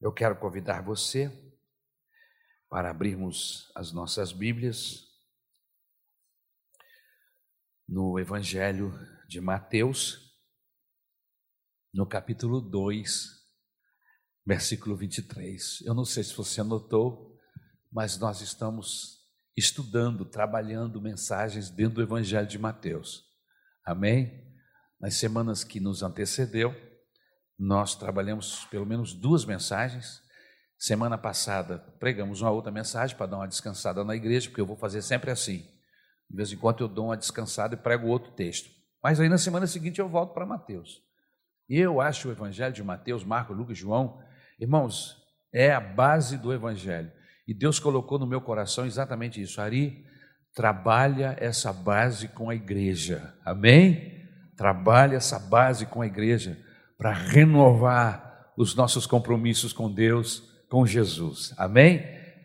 Eu quero convidar você para abrirmos as nossas Bíblias no Evangelho de Mateus, no capítulo 2, versículo 23. Eu não sei se você notou, mas nós estamos estudando, trabalhando mensagens dentro do Evangelho de Mateus. Amém? Nas semanas que nos antecedeu, nós trabalhamos pelo menos duas mensagens. Semana passada pregamos uma outra mensagem para dar uma descansada na igreja, porque eu vou fazer sempre assim. De vez em quando eu dou uma descansada e prego outro texto. Mas aí na semana seguinte eu volto para Mateus. E eu acho o Evangelho de Mateus, Marcos, Lucas e João, irmãos, é a base do Evangelho. E Deus colocou no meu coração exatamente isso. Ari, trabalha essa base com a igreja. Amém? Trabalha essa base com a igreja para renovar os nossos compromissos com Deus, com Jesus. Amém?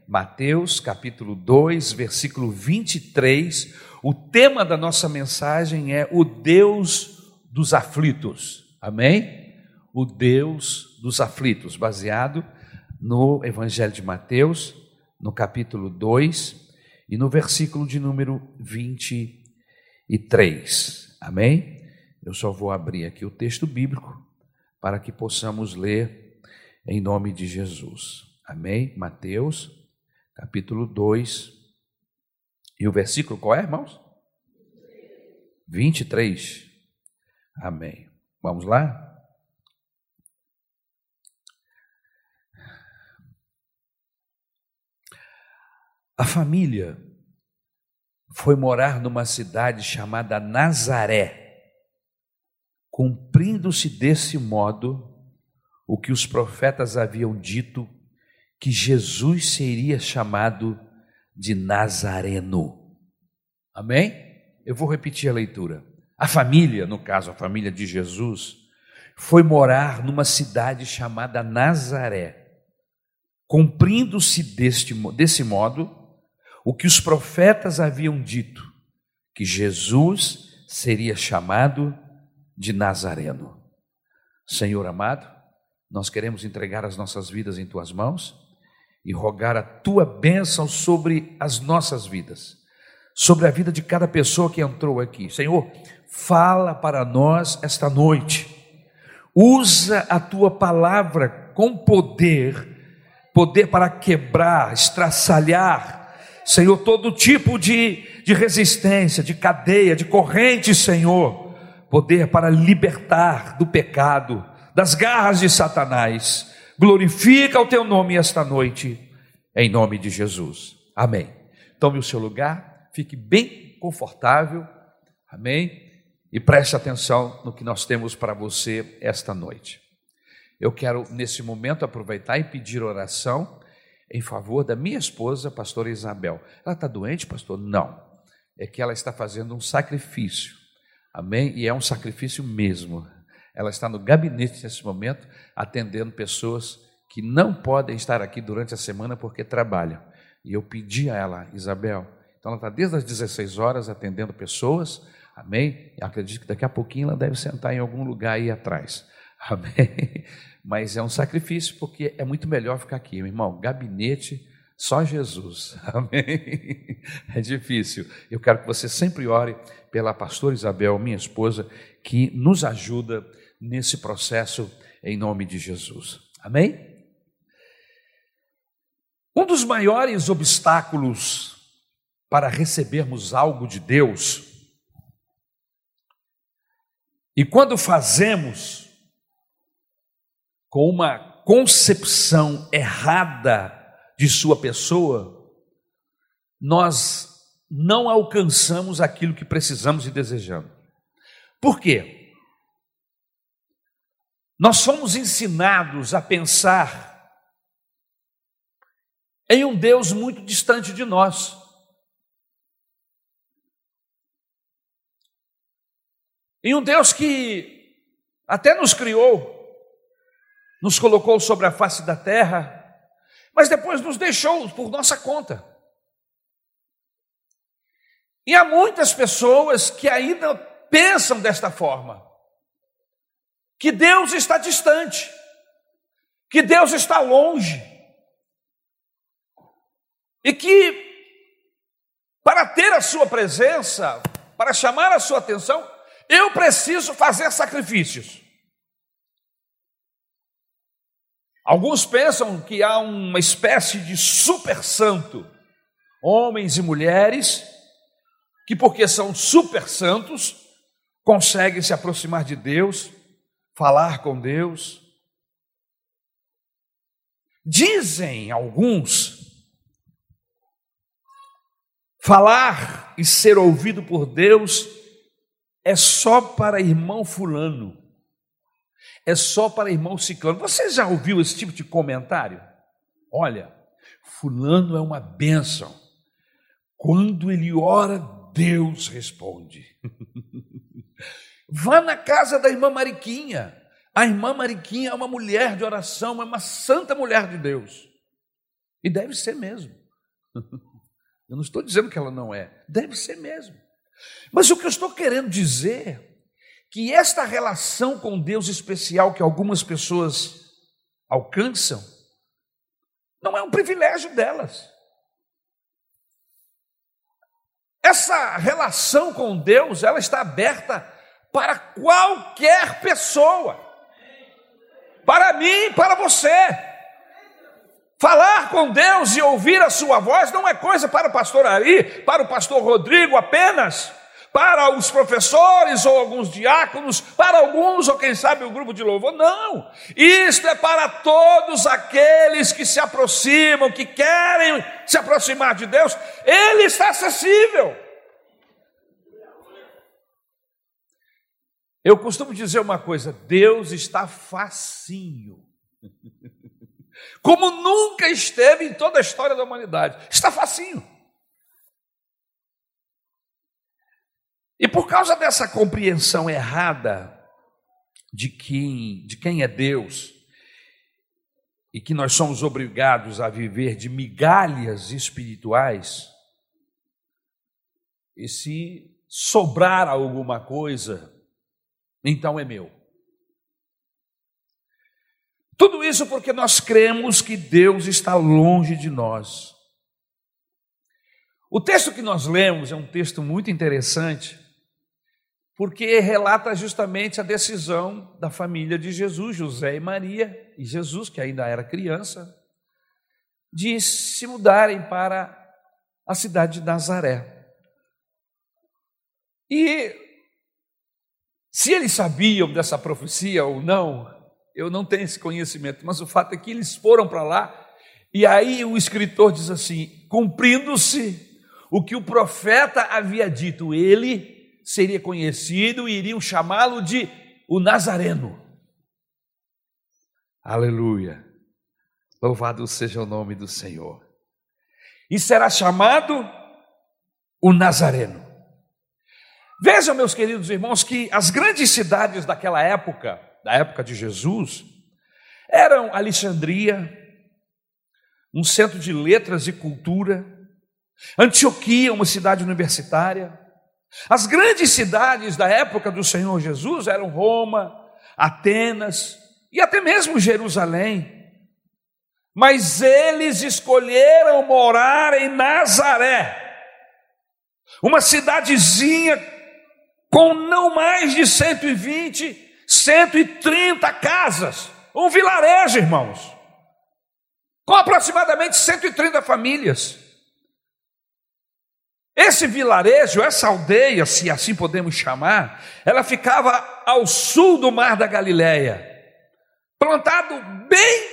Mateus capítulo 2, versículo 23. O tema da nossa mensagem é o Deus dos aflitos. Amém? O Deus dos aflitos, baseado no Evangelho de Mateus, no capítulo 2 e no versículo de número 23. Amém? Eu só vou abrir aqui o texto bíblico para que possamos ler em nome de Jesus. Amém? Mateus, capítulo 2. E o versículo qual é, irmãos? 23. Amém. Vamos lá? A família foi morar numa cidade chamada Nazaré Cumprindo-se desse modo o que os profetas haviam dito, que Jesus seria chamado de Nazareno. Amém? Eu vou repetir a leitura. A família, no caso a família de Jesus, foi morar numa cidade chamada Nazaré. Cumprindo-se deste, desse modo o que os profetas haviam dito, que Jesus seria chamado de Nazareno. Senhor amado, nós queremos entregar as nossas vidas em tuas mãos e rogar a tua bênção sobre as nossas vidas, sobre a vida de cada pessoa que entrou aqui. Senhor, fala para nós esta noite. Usa a tua palavra com poder, poder para quebrar, estraçalhar, Senhor, todo tipo de, de resistência, de cadeia, de corrente, Senhor poder para libertar do pecado, das garras de Satanás. Glorifica o teu nome esta noite, em nome de Jesus. Amém. Tome o seu lugar, fique bem confortável. Amém. E preste atenção no que nós temos para você esta noite. Eu quero, nesse momento, aproveitar e pedir oração em favor da minha esposa, pastora Isabel. Ela está doente, pastor? Não. É que ela está fazendo um sacrifício Amém? E é um sacrifício mesmo. Ela está no gabinete nesse momento, atendendo pessoas que não podem estar aqui durante a semana porque trabalham. E eu pedi a ela, Isabel, então ela está desde as 16 horas atendendo pessoas, amém? Acredito que daqui a pouquinho ela deve sentar em algum lugar aí atrás, amém? Mas é um sacrifício porque é muito melhor ficar aqui, meu irmão. Gabinete só Jesus. Amém? É difícil. Eu quero que você sempre ore pela pastora Isabel, minha esposa, que nos ajuda nesse processo em nome de Jesus. Amém? Um dos maiores obstáculos para recebermos algo de Deus, e quando fazemos com uma concepção errada de sua pessoa, nós não alcançamos aquilo que precisamos e desejamos. Por quê? Nós somos ensinados a pensar em um Deus muito distante de nós. Em um Deus que até nos criou, nos colocou sobre a face da terra, mas depois nos deixou por nossa conta. E há muitas pessoas que ainda pensam desta forma: que Deus está distante, que Deus está longe e que para ter a sua presença, para chamar a sua atenção, eu preciso fazer sacrifícios. Alguns pensam que há uma espécie de super santo, homens e mulheres, que porque são super santos, conseguem se aproximar de Deus, falar com Deus. Dizem alguns Falar e ser ouvido por Deus é só para irmão Fulano, é só para irmão Ciclano. Você já ouviu esse tipo de comentário? Olha, Fulano é uma bênção. Quando ele ora, Deus responde. Vá na casa da irmã Mariquinha. A irmã Mariquinha é uma mulher de oração, é uma santa mulher de Deus. E deve ser mesmo. Eu não estou dizendo que ela não é, deve ser mesmo. Mas o que eu estou querendo dizer que esta relação com Deus especial que algumas pessoas alcançam não é um privilégio delas. Essa relação com Deus, ela está aberta para qualquer pessoa. Para mim, para você. Falar com Deus e ouvir a sua voz não é coisa para o pastor Ari, para o pastor Rodrigo apenas, para os professores ou alguns diáconos, para alguns ou quem sabe o grupo de louvor. Não! Isto é para todos aqueles que se aproximam, que querem se aproximar de Deus. Ele está acessível. Eu costumo dizer uma coisa: Deus está facinho. como nunca esteve em toda a história da humanidade. Está facinho. E por causa dessa compreensão errada de quem, de quem é Deus, e que nós somos obrigados a viver de migalhas espirituais, e se sobrar alguma coisa, então é meu. Tudo isso porque nós cremos que Deus está longe de nós. O texto que nós lemos é um texto muito interessante, porque relata justamente a decisão da família de Jesus, José e Maria, e Jesus, que ainda era criança, de se mudarem para a cidade de Nazaré. E se eles sabiam dessa profecia ou não, eu não tenho esse conhecimento, mas o fato é que eles foram para lá, e aí o escritor diz assim: cumprindo-se o que o profeta havia dito, ele seria conhecido e iriam chamá-lo de o Nazareno. Aleluia. Louvado seja o nome do Senhor. E será chamado o Nazareno. Vejam, meus queridos irmãos, que as grandes cidades daquela época, da época de Jesus, eram Alexandria, um centro de letras e cultura, Antioquia, uma cidade universitária. As grandes cidades da época do Senhor Jesus eram Roma, Atenas e até mesmo Jerusalém. Mas eles escolheram morar em Nazaré, uma cidadezinha com não mais de 120 130 casas, um vilarejo, irmãos, com aproximadamente 130 famílias. Esse vilarejo, essa aldeia, se assim podemos chamar, ela ficava ao sul do mar da Galileia, plantado bem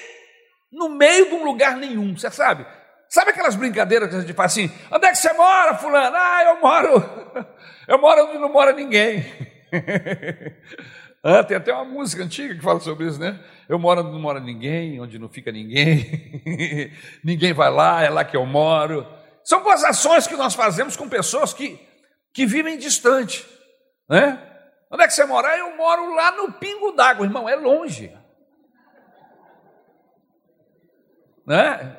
no meio de um lugar nenhum, você sabe? Sabe aquelas brincadeiras que a gente faz assim? Onde é que você mora, fulano? Ah, eu moro, eu moro onde não mora ninguém. Ah, tem até uma música antiga que fala sobre isso, né? Eu moro onde não mora ninguém, onde não fica ninguém, ninguém vai lá, é lá que eu moro. São boas ações que nós fazemos com pessoas que, que vivem distante, né? Onde é que você mora? Eu moro lá no Pingo d'Água, irmão, é longe. Né?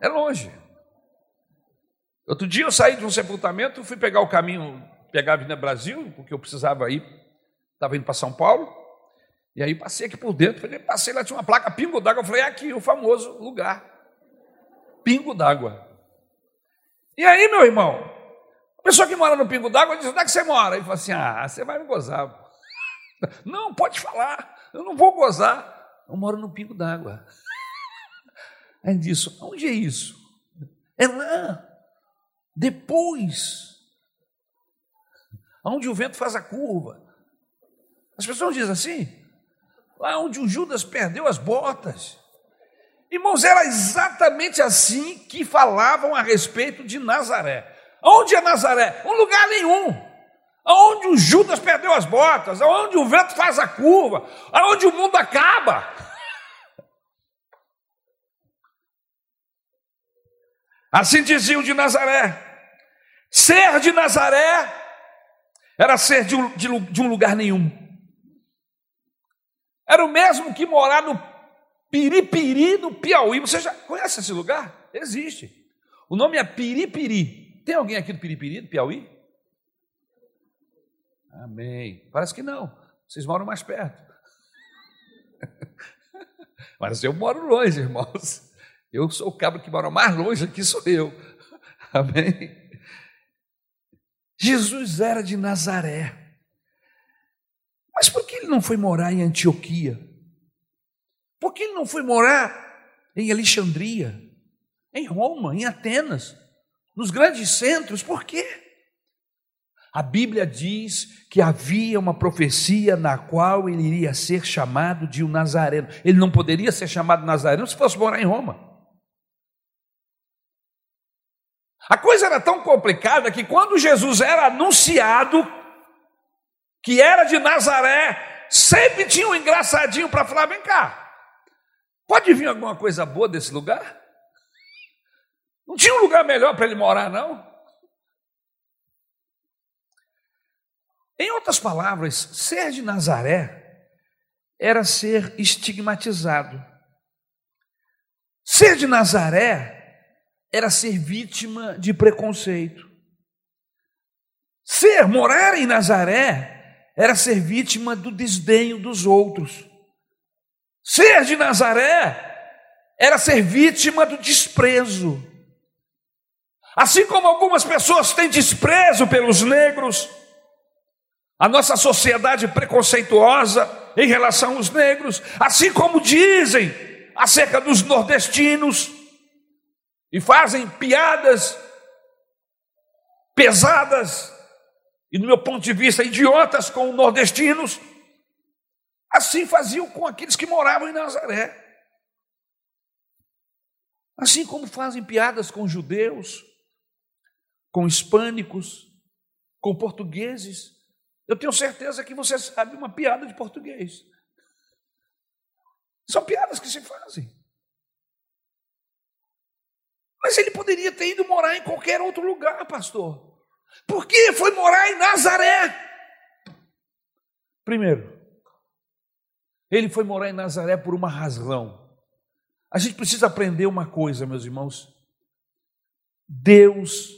É longe. Outro dia eu saí de um sepultamento, fui pegar o caminho, pegar a Avenida Brasil, porque eu precisava ir estava indo para São Paulo, E aí passei aqui por dentro, passei lá, tinha uma placa Pingo d'Água. Eu falei, é aqui o famoso lugar. Pingo d'Água. E aí, meu irmão, a pessoa que mora no Pingo d'Água diz: onde é que você mora? Ele fala assim: ah, você vai me gozar. Não, pode falar, eu não vou gozar. Eu moro no Pingo d'Água. Ele disse: onde é isso? É lá, depois, onde o vento faz a curva. As pessoas dizem assim, lá onde o Judas perdeu as botas. Irmãos, era exatamente assim que falavam a respeito de Nazaré. Onde é Nazaré? Um lugar nenhum. Aonde o Judas perdeu as botas, aonde o vento faz a curva, aonde o mundo acaba. Assim diziam de Nazaré. Ser de Nazaré era ser de um, de um lugar nenhum. Era o mesmo que morar no Piripiri, no Piauí. Você já conhece esse lugar? Existe. O nome é Piripiri. Tem alguém aqui do Piripiri, do Piauí? Amém. Parece que não. Vocês moram mais perto. Mas eu moro longe, irmãos. Eu sou o cabra que mora mais longe aqui, sou eu. Amém. Jesus era de Nazaré. Mas por que ele não foi morar em Antioquia? Por que ele não foi morar em Alexandria, em Roma, em Atenas, nos grandes centros? Por quê? A Bíblia diz que havia uma profecia na qual ele iria ser chamado de um Nazareno. Ele não poderia ser chamado Nazareno se fosse morar em Roma. A coisa era tão complicada que quando Jesus era anunciado, que era de Nazaré, sempre tinha um engraçadinho para falar: vem cá, pode vir alguma coisa boa desse lugar? Não tinha um lugar melhor para ele morar, não? Em outras palavras, ser de Nazaré era ser estigmatizado. Ser de Nazaré era ser vítima de preconceito. Ser, morar em Nazaré, era ser vítima do desdenho dos outros. Ser de Nazaré era ser vítima do desprezo. Assim como algumas pessoas têm desprezo pelos negros, a nossa sociedade preconceituosa em relação aos negros, assim como dizem acerca dos nordestinos e fazem piadas pesadas e, do meu ponto de vista, idiotas com nordestinos, assim faziam com aqueles que moravam em Nazaré. Assim como fazem piadas com judeus, com hispânicos, com portugueses. Eu tenho certeza que você sabe uma piada de português. São piadas que se fazem. Mas ele poderia ter ido morar em qualquer outro lugar, pastor. Por que foi morar em Nazaré? Primeiro, ele foi morar em Nazaré por uma razão. A gente precisa aprender uma coisa, meus irmãos. Deus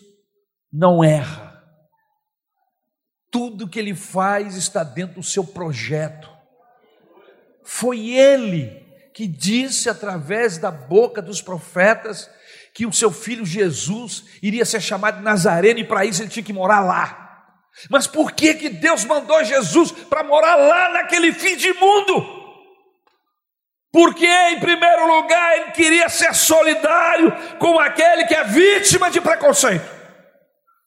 não erra. Tudo que ele faz está dentro do seu projeto. Foi ele que disse através da boca dos profetas que o seu filho Jesus iria ser chamado Nazareno e para isso ele tinha que morar lá. Mas por que que Deus mandou Jesus para morar lá naquele fim de mundo? Porque, em primeiro lugar, ele queria ser solidário com aquele que é vítima de preconceito.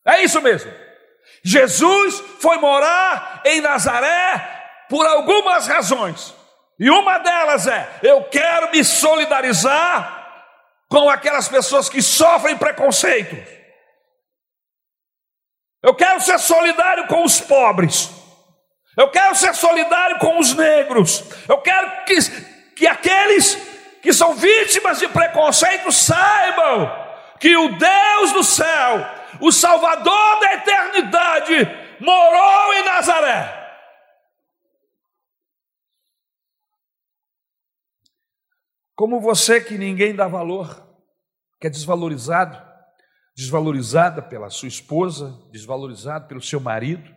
É isso mesmo. Jesus foi morar em Nazaré por algumas razões. E uma delas é: eu quero me solidarizar com aquelas pessoas que sofrem preconceito. Eu quero ser solidário com os pobres. Eu quero ser solidário com os negros. Eu quero que, que aqueles que são vítimas de preconceito saibam que o Deus do céu, o Salvador da eternidade, morou em Nazaré. Como você que ninguém dá valor, que é desvalorizado, desvalorizada pela sua esposa, desvalorizado pelo seu marido,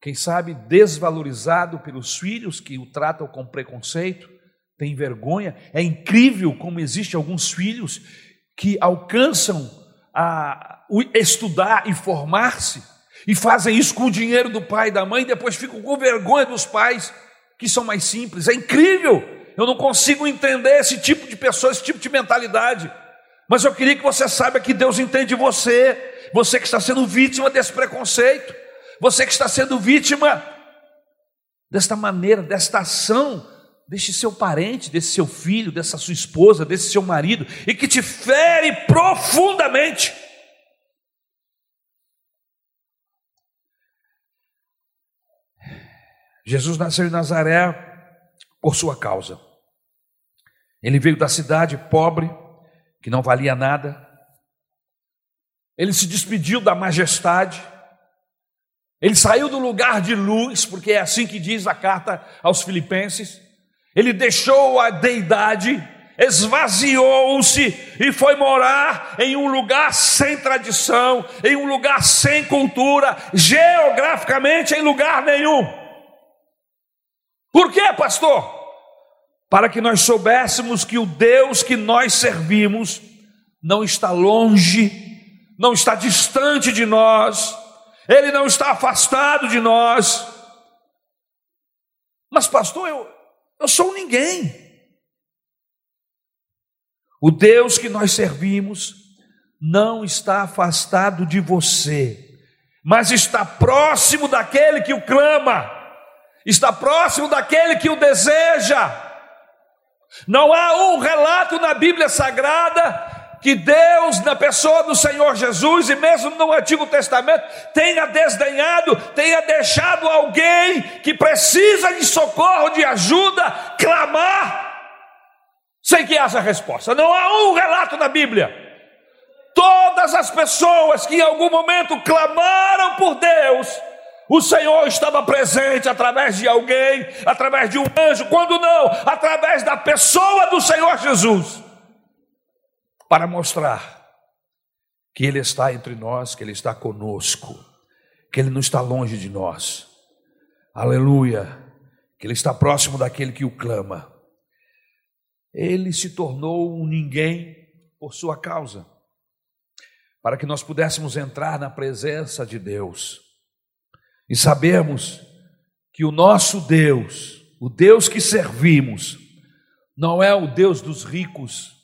quem sabe desvalorizado pelos filhos que o tratam com preconceito, tem vergonha. É incrível como existem alguns filhos que alcançam a estudar e formar-se e fazem isso com o dinheiro do pai e da mãe, e depois ficam com vergonha dos pais que são mais simples. É incrível. Eu não consigo entender esse tipo de pessoa, esse tipo de mentalidade. Mas eu queria que você saiba que Deus entende você, você que está sendo vítima desse preconceito, você que está sendo vítima desta maneira, desta ação, deste seu parente, desse seu filho, dessa sua esposa, desse seu marido, e que te fere profundamente. Jesus nasceu em Nazaré por sua causa. Ele veio da cidade pobre, que não valia nada. Ele se despediu da majestade. Ele saiu do lugar de luz, porque é assim que diz a carta aos Filipenses. Ele deixou a deidade, esvaziou-se e foi morar em um lugar sem tradição, em um lugar sem cultura, geograficamente em lugar nenhum. Por quê, pastor? para que nós soubéssemos que o Deus que nós servimos não está longe, não está distante de nós, ele não está afastado de nós. Mas, pastor, eu, eu sou ninguém. O Deus que nós servimos não está afastado de você, mas está próximo daquele que o clama, está próximo daquele que o deseja. Não há um relato na Bíblia Sagrada que Deus, na pessoa do Senhor Jesus, e mesmo no Antigo Testamento, tenha desdenhado, tenha deixado alguém que precisa de socorro, de ajuda, clamar, sem que haja resposta. Não há um relato na Bíblia. Todas as pessoas que em algum momento clamaram por Deus, o Senhor estava presente através de alguém, através de um anjo, quando não, através da pessoa do Senhor Jesus, para mostrar que Ele está entre nós, que Ele está conosco, que Ele não está longe de nós. Aleluia! Que Ele está próximo daquele que o clama. Ele se tornou um ninguém por sua causa, para que nós pudéssemos entrar na presença de Deus e sabemos que o nosso Deus, o Deus que servimos, não é o Deus dos ricos,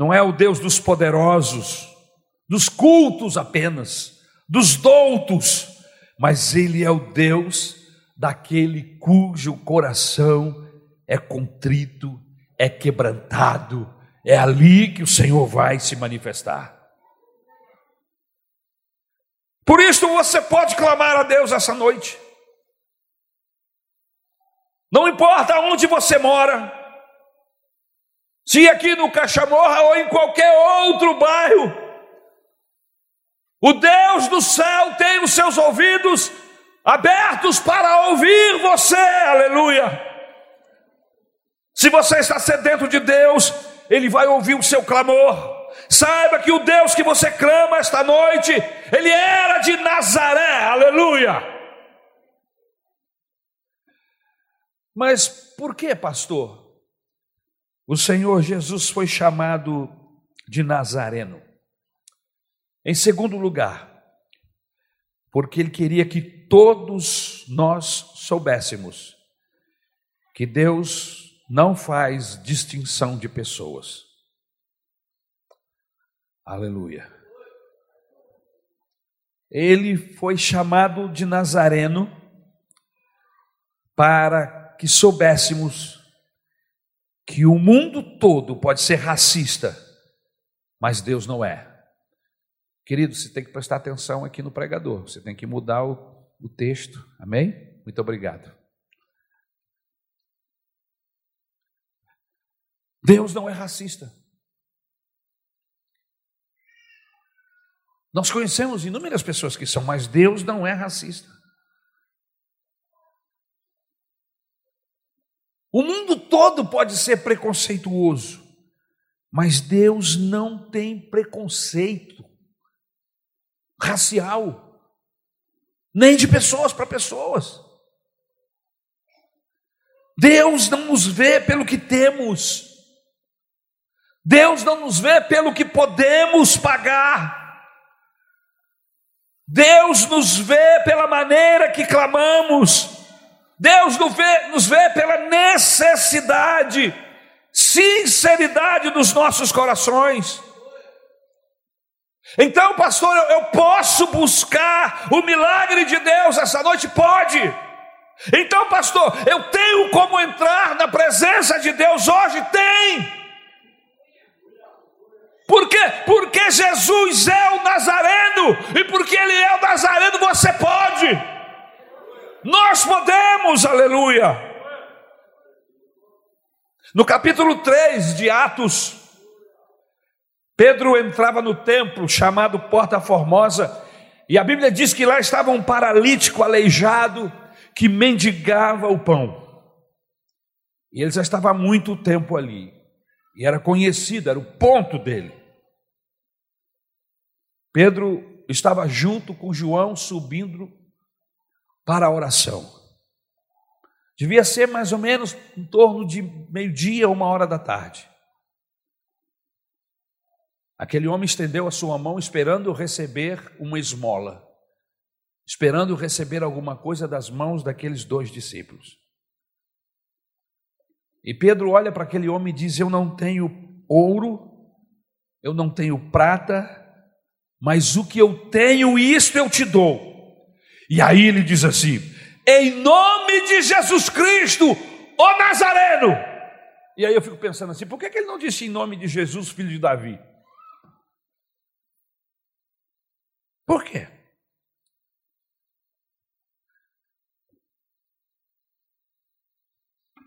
não é o Deus dos poderosos, dos cultos apenas, dos doutos, mas Ele é o Deus daquele cujo coração é contrito, é quebrantado, é ali que o Senhor vai se manifestar. Por isso você pode clamar a Deus essa noite. Não importa onde você mora, se aqui no Cachamorra ou em qualquer outro bairro, o Deus do céu tem os seus ouvidos abertos para ouvir você, aleluia. Se você está sedento de Deus, Ele vai ouvir o seu clamor. Saiba que o Deus que você clama esta noite, ele era de Nazaré, aleluia. Mas por que, pastor? O Senhor Jesus foi chamado de Nazareno. Em segundo lugar, porque ele queria que todos nós soubéssemos que Deus não faz distinção de pessoas. Aleluia. Ele foi chamado de Nazareno para que soubéssemos que o mundo todo pode ser racista, mas Deus não é. Querido, você tem que prestar atenção aqui no pregador, você tem que mudar o, o texto, amém? Muito obrigado. Deus não é racista. Nós conhecemos inúmeras pessoas que são, mas Deus não é racista. O mundo todo pode ser preconceituoso, mas Deus não tem preconceito racial. nem de pessoas para pessoas. Deus não nos vê pelo que temos, Deus não nos vê pelo que podemos pagar, Deus nos vê pela maneira que clamamos, Deus nos vê, nos vê pela necessidade, sinceridade dos nossos corações. Então, pastor, eu, eu posso buscar o milagre de Deus essa noite? Pode. Então, pastor, eu tenho como entrar na presença de Deus hoje? Tem. Por quê? Porque Jesus é o Nazareno, e porque Ele é o Nazareno, você pode. Nós podemos, aleluia. No capítulo 3 de Atos, Pedro entrava no templo chamado Porta Formosa, e a Bíblia diz que lá estava um paralítico aleijado que mendigava o pão. E ele já estava há muito tempo ali, e era conhecido, era o ponto dele. Pedro estava junto com João subindo para a oração. Devia ser mais ou menos em torno de meio-dia, uma hora da tarde. Aquele homem estendeu a sua mão esperando receber uma esmola, esperando receber alguma coisa das mãos daqueles dois discípulos. E Pedro olha para aquele homem e diz: Eu não tenho ouro, eu não tenho prata, mas o que eu tenho, isto eu te dou. E aí ele diz assim: Em nome de Jesus Cristo, o Nazareno. E aí eu fico pensando assim: por que ele não disse em nome de Jesus, filho de Davi? Por quê?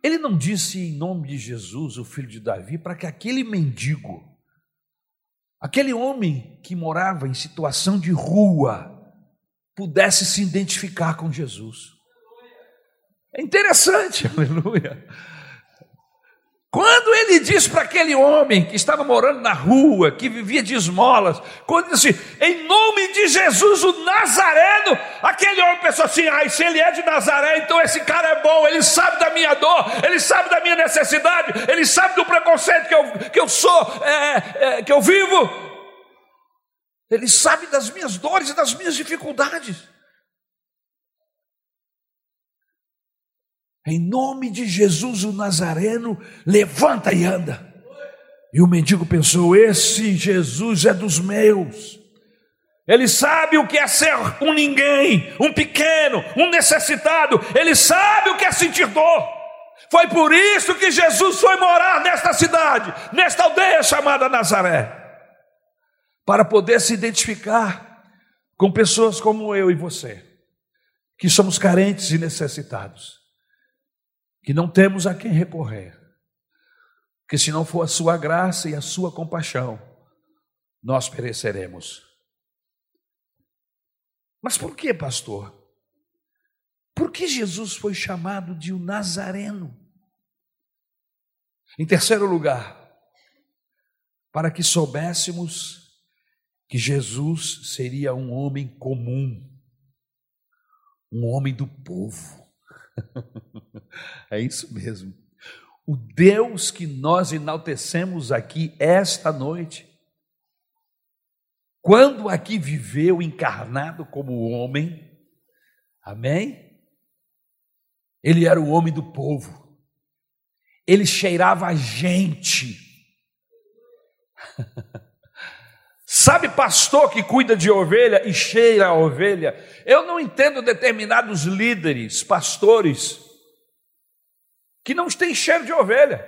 Ele não disse em nome de Jesus, o filho de Davi, para que aquele mendigo, aquele homem que morava em situação de rua, pudesse se identificar com Jesus. É interessante, aleluia. Quando ele diz para aquele homem que estava morando na rua, que vivia de esmolas, quando disse, em nome de Jesus, o Nazareno, aquele homem pensou assim: ai, se ele é de Nazaré, então esse cara é bom, ele sabe da minha dor, ele sabe da minha necessidade, ele sabe do preconceito que eu, que eu sou, é, é, que eu vivo, ele sabe das minhas dores e das minhas dificuldades. Em nome de Jesus o Nazareno, levanta e anda. E o mendigo pensou: esse Jesus é dos meus. Ele sabe o que é ser um ninguém, um pequeno, um necessitado. Ele sabe o que é sentir dor. Foi por isso que Jesus foi morar nesta cidade, nesta aldeia chamada Nazaré, para poder se identificar com pessoas como eu e você, que somos carentes e necessitados que não temos a quem recorrer, que se não for a sua graça e a sua compaixão, nós pereceremos. Mas por que, pastor? Por que Jesus foi chamado de o Nazareno? Em terceiro lugar, para que soubéssemos que Jesus seria um homem comum, um homem do povo é isso mesmo. O Deus que nós enaltecemos aqui esta noite, quando aqui viveu encarnado como homem, amém? Ele era o homem do povo, ele cheirava a gente. Sabe, pastor que cuida de ovelha e cheira a ovelha? Eu não entendo determinados líderes, pastores, que não têm cheiro de ovelha.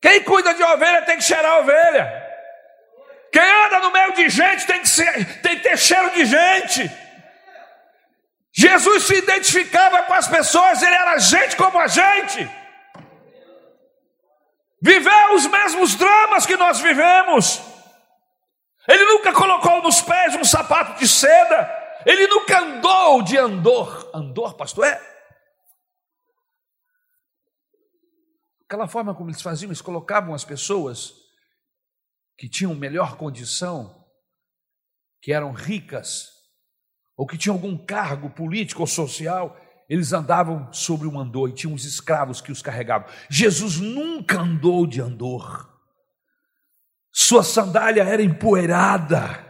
Quem cuida de ovelha tem que cheirar a ovelha. Quem anda no meio de gente tem que, ser, tem que ter cheiro de gente. Jesus se identificava com as pessoas, ele era gente como a gente. Viveu os mesmos dramas que nós vivemos. Ele nunca colocou nos pés um sapato de seda. Ele nunca andou de andor. Andor, pastor, é? Aquela forma como eles faziam, eles colocavam as pessoas que tinham melhor condição, que eram ricas, ou que tinham algum cargo político ou social, eles andavam sobre um andor e tinham os escravos que os carregavam. Jesus nunca andou de andor. Sua sandália era empoeirada.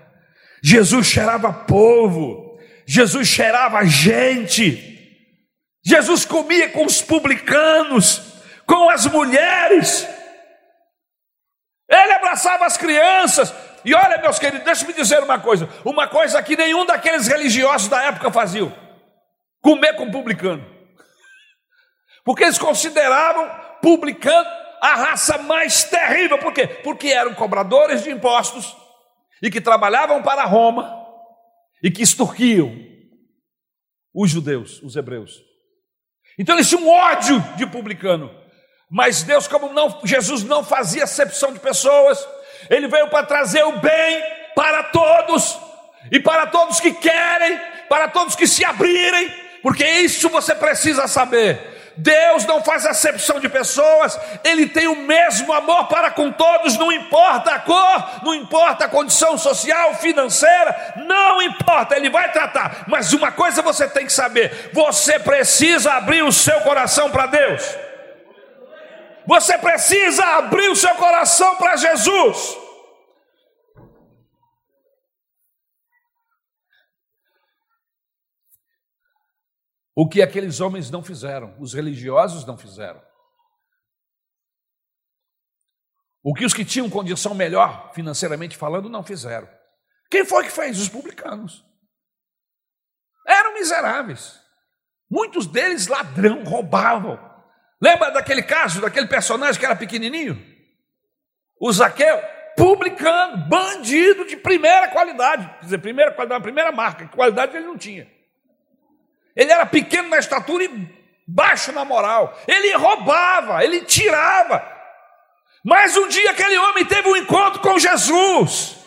Jesus cheirava povo. Jesus cheirava gente. Jesus comia com os publicanos, com as mulheres. Ele abraçava as crianças. E olha, meus queridos, deixa-me dizer uma coisa: uma coisa que nenhum daqueles religiosos da época faziam: comer com publicano. Porque eles consideravam publicano a raça mais terrível. Por quê? Porque eram cobradores de impostos e que trabalhavam para Roma e que extorquiam os judeus, os hebreus. Então eles tinham ódio de publicano. Mas Deus, como não, Jesus não fazia acepção de pessoas, ele veio para trazer o bem para todos, e para todos que querem, para todos que se abrirem, porque isso você precisa saber. Deus não faz acepção de pessoas, Ele tem o mesmo amor para com todos, não importa a cor, não importa a condição social, financeira, não importa, Ele vai tratar. Mas uma coisa você tem que saber: você precisa abrir o seu coração para Deus. Você precisa abrir o seu coração para Jesus. O que aqueles homens não fizeram, os religiosos não fizeram. O que os que tinham condição melhor, financeiramente falando, não fizeram. Quem foi que fez? Os publicanos. Eram miseráveis. Muitos deles ladrão, roubavam. Lembra daquele caso, daquele personagem que era pequenininho? O Zaqueu, publicano, bandido de primeira qualidade. Quer dizer, primeira qualidade, primeira marca, qualidade ele não tinha. Ele era pequeno na estatura e baixo na moral. Ele roubava, ele tirava. Mas um dia aquele homem teve um encontro com Jesus.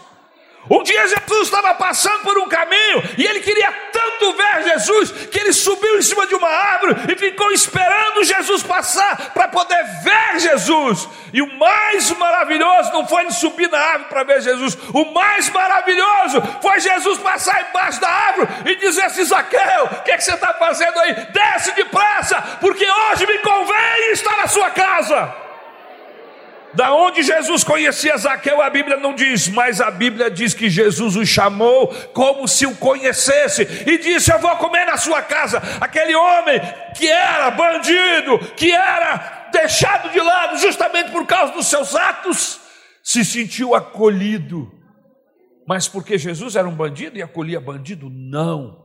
Um dia Jesus estava passando por um caminho e ele queria tanto ver Jesus que ele subiu em cima de uma árvore e ficou esperando Jesus passar para poder ver Jesus. E o mais maravilhoso não foi ele subir na árvore para ver Jesus, o mais maravilhoso foi Jesus passar embaixo da árvore e dizer assim: Zaqueu, o que, é que você está fazendo aí? Desce depressa, porque hoje me convém estar na sua casa. Da onde Jesus conhecia Zaqueu, a Bíblia não diz, mas a Bíblia diz que Jesus o chamou como se o conhecesse e disse: Eu vou comer na sua casa. Aquele homem que era bandido, que era deixado de lado justamente por causa dos seus atos, se sentiu acolhido. Mas porque Jesus era um bandido e acolhia bandido? Não.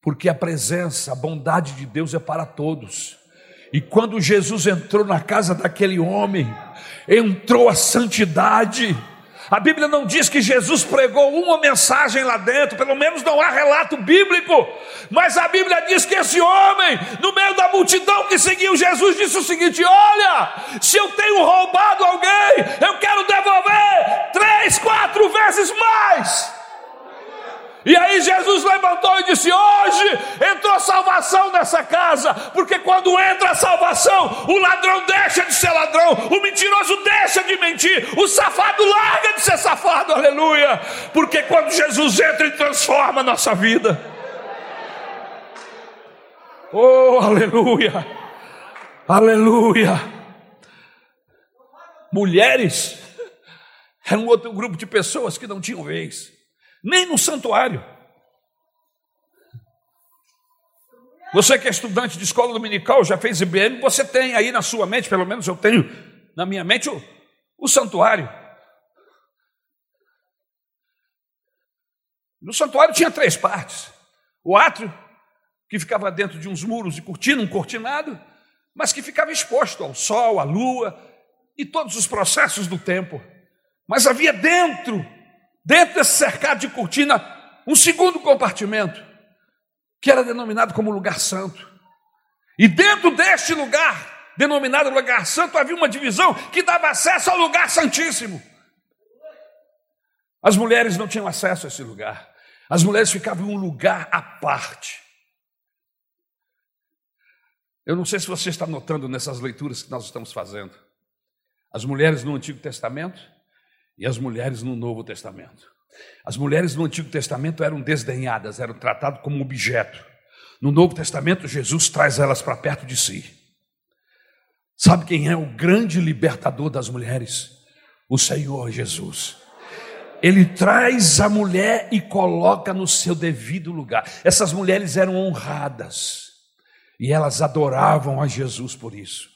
Porque a presença, a bondade de Deus é para todos. E quando Jesus entrou na casa daquele homem, entrou a santidade. A Bíblia não diz que Jesus pregou uma mensagem lá dentro, pelo menos não há relato bíblico, mas a Bíblia diz que esse homem, no meio da multidão que seguiu Jesus, disse o seguinte: Olha, se eu tenho roubado alguém, eu quero devolver três, quatro vezes mais. E aí Jesus levantou e disse: Hoje entrou salvação nessa casa, porque quando entra a salvação, o ladrão deixa de ser ladrão, o mentiroso deixa de mentir, o safado larga de ser safado, aleluia. Porque quando Jesus entra e transforma a nossa vida, oh, aleluia, aleluia. Mulheres, era um outro grupo de pessoas que não tinham vez nem no santuário. Você que é estudante de escola dominical, já fez IBM, você tem aí na sua mente, pelo menos eu tenho na minha mente, o, o santuário. No santuário tinha três partes: o átrio, que ficava dentro de uns muros de cortina, um cortinado, mas que ficava exposto ao sol, à lua e todos os processos do tempo. Mas havia dentro dentro desse cercado de cortina, um segundo compartimento, que era denominado como lugar santo. E dentro deste lugar, denominado lugar santo, havia uma divisão que dava acesso ao lugar santíssimo. As mulheres não tinham acesso a esse lugar. As mulheres ficavam em um lugar à parte. Eu não sei se você está notando nessas leituras que nós estamos fazendo. As mulheres no Antigo Testamento e as mulheres no Novo Testamento. As mulheres no Antigo Testamento eram desdenhadas, eram tratadas como objeto. No Novo Testamento, Jesus traz elas para perto de si. Sabe quem é o grande libertador das mulheres? O Senhor Jesus. Ele traz a mulher e coloca no seu devido lugar. Essas mulheres eram honradas e elas adoravam a Jesus por isso.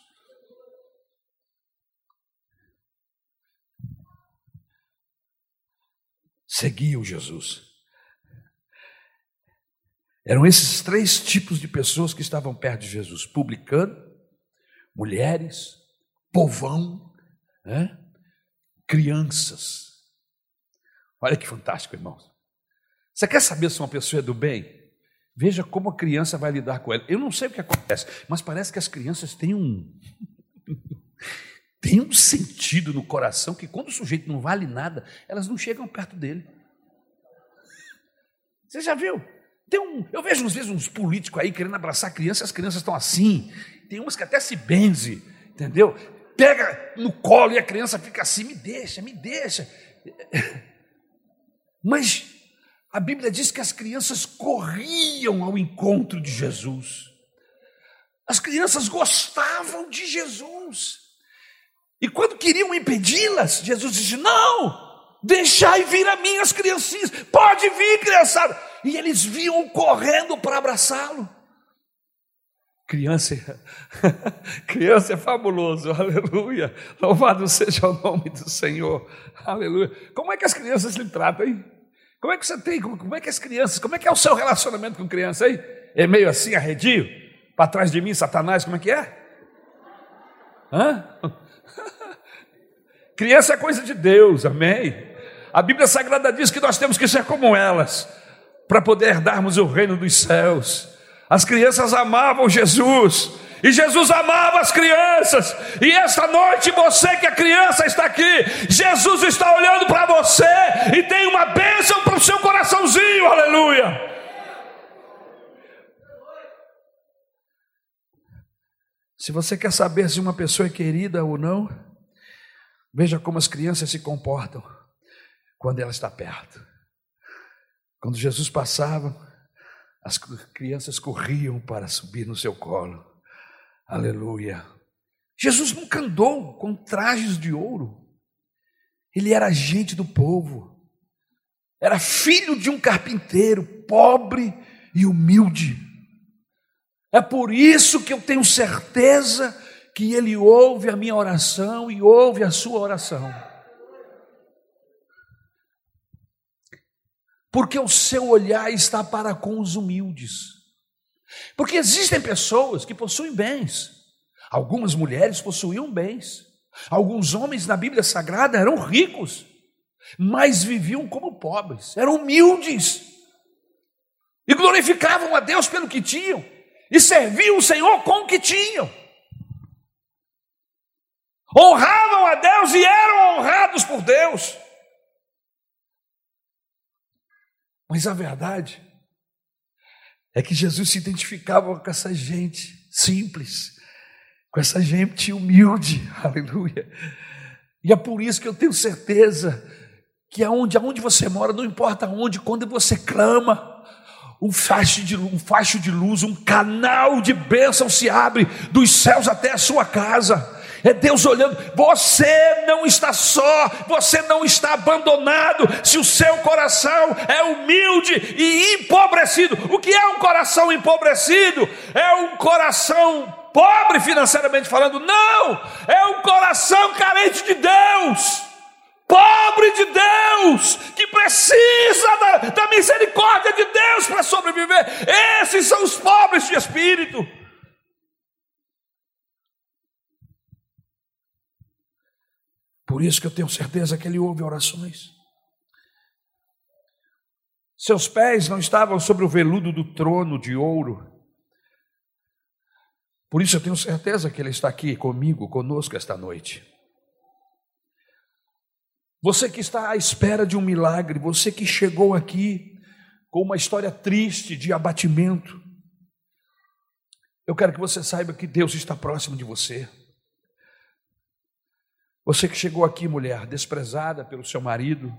Seguiam Jesus. Eram esses três tipos de pessoas que estavam perto de Jesus: publicano, mulheres, povão, né? crianças. Olha que fantástico, irmãos. Você quer saber se uma pessoa é do bem? Veja como a criança vai lidar com ela. Eu não sei o que acontece, mas parece que as crianças têm um. tem um sentido no coração que quando o sujeito não vale nada, elas não chegam perto dele. Você já viu? Tem um, eu vejo às vezes uns políticos aí querendo abraçar crianças, as crianças estão assim. Tem umas que até se benze, entendeu? Pega no colo e a criança fica assim, me deixa, me deixa. Mas a Bíblia diz que as crianças corriam ao encontro de Jesus. As crianças gostavam de Jesus. E quando queriam impedi-las, Jesus disse: Não, deixai vir a mim as criancinhas, pode vir, criançada. E eles vinham correndo para abraçá-lo. Criança, criança é fabuloso, aleluia. Louvado seja o nome do Senhor, aleluia. Como é que as crianças lhe tratam, hein? Como é que você tem? Como, é que as crianças, como é que é o seu relacionamento com criança aí? É meio assim, arredio? Para trás de mim, Satanás, como é que é? Hã? Criança é coisa de Deus, amém? A Bíblia Sagrada diz que nós temos que ser como elas, para poder darmos o reino dos céus. As crianças amavam Jesus, e Jesus amava as crianças. E esta noite, você que é criança está aqui, Jesus está olhando para você e tem uma bênção para o seu coraçãozinho, aleluia. Se você quer saber se uma pessoa é querida ou não, veja como as crianças se comportam quando ela está perto. Quando Jesus passava, as crianças corriam para subir no seu colo. Aleluia. Jesus nunca andou com trajes de ouro. Ele era agente do povo. Era filho de um carpinteiro, pobre e humilde. É por isso que eu tenho certeza que ele ouve a minha oração e ouve a sua oração. Porque o seu olhar está para com os humildes. Porque existem pessoas que possuem bens. Algumas mulheres possuíam bens. Alguns homens na Bíblia Sagrada eram ricos, mas viviam como pobres, eram humildes. E glorificavam a Deus pelo que tinham. E serviam o Senhor com o que tinham. Honravam a Deus e eram honrados por Deus. Mas a verdade é que Jesus se identificava com essa gente simples, com essa gente humilde, aleluia. E é por isso que eu tenho certeza que aonde, aonde você mora, não importa onde, quando você clama, um facho, de, um facho de luz, um canal de bênção se abre dos céus até a sua casa. É Deus olhando, você não está só, você não está abandonado, se o seu coração é humilde e empobrecido. O que é um coração empobrecido? É um coração pobre financeiramente falando? Não, é um coração carente de Deus pobre de Deus, que precisa da, da misericórdia de Deus para sobreviver. Esses são os pobres de espírito. Por isso que eu tenho certeza que ele ouve orações. Seus pés não estavam sobre o veludo do trono de ouro. Por isso eu tenho certeza que ele está aqui comigo, conosco esta noite. Você que está à espera de um milagre, você que chegou aqui com uma história triste de abatimento, eu quero que você saiba que Deus está próximo de você. Você que chegou aqui, mulher, desprezada pelo seu marido,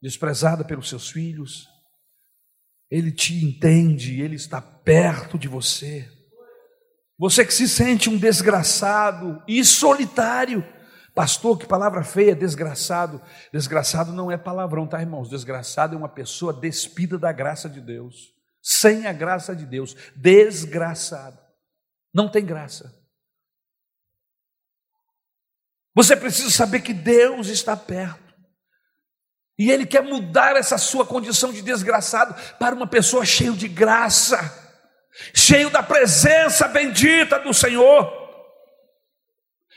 desprezada pelos seus filhos. Ele te entende, ele está perto de você. Você que se sente um desgraçado e solitário. Pastor, que palavra feia, desgraçado. Desgraçado não é palavrão, tá, irmãos? Desgraçado é uma pessoa despida da graça de Deus, sem a graça de Deus. Desgraçado. Não tem graça. Você precisa saber que Deus está perto. E Ele quer mudar essa sua condição de desgraçado para uma pessoa cheia de graça, cheio da presença bendita do Senhor.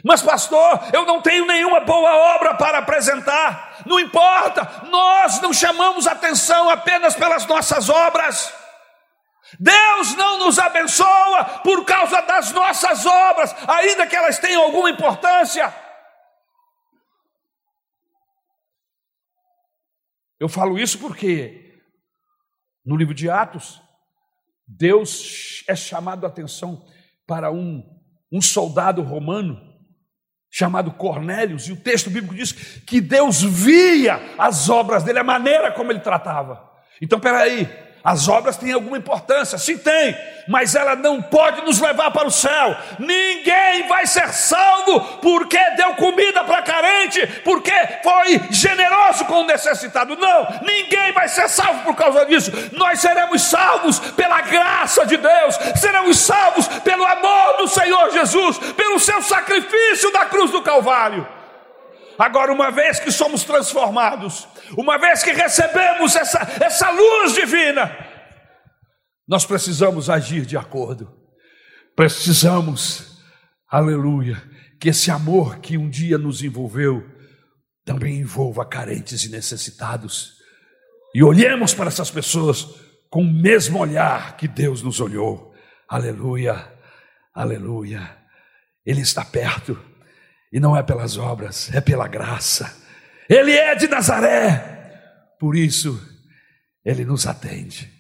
Mas, pastor, eu não tenho nenhuma boa obra para apresentar. Não importa, nós não chamamos atenção apenas pelas nossas obras. Deus não nos abençoa por causa das nossas obras, ainda que elas tenham alguma importância. Eu falo isso porque no livro de Atos, Deus é chamado a atenção para um, um soldado romano chamado Cornélios, e o texto bíblico diz que Deus via as obras dele, a maneira como ele tratava. Então, peraí, as obras têm alguma importância, sim tem, mas ela não pode nos levar para o céu. Ninguém vai ser salvo porque deu comida para carente, porque foi generoso com o necessitado. Não, ninguém vai ser salvo por causa disso. Nós seremos salvos pela graça de Deus, seremos salvos pelo amor do Senhor Jesus, pelo seu sacrifício da cruz do Calvário. Agora, uma vez que somos transformados, uma vez que recebemos essa, essa luz divina, nós precisamos agir de acordo. Precisamos, aleluia, que esse amor que um dia nos envolveu também envolva carentes e necessitados. E olhemos para essas pessoas com o mesmo olhar que Deus nos olhou. Aleluia, aleluia. Ele está perto. E não é pelas obras, é pela graça. Ele é de Nazaré. Por isso, ele nos atende.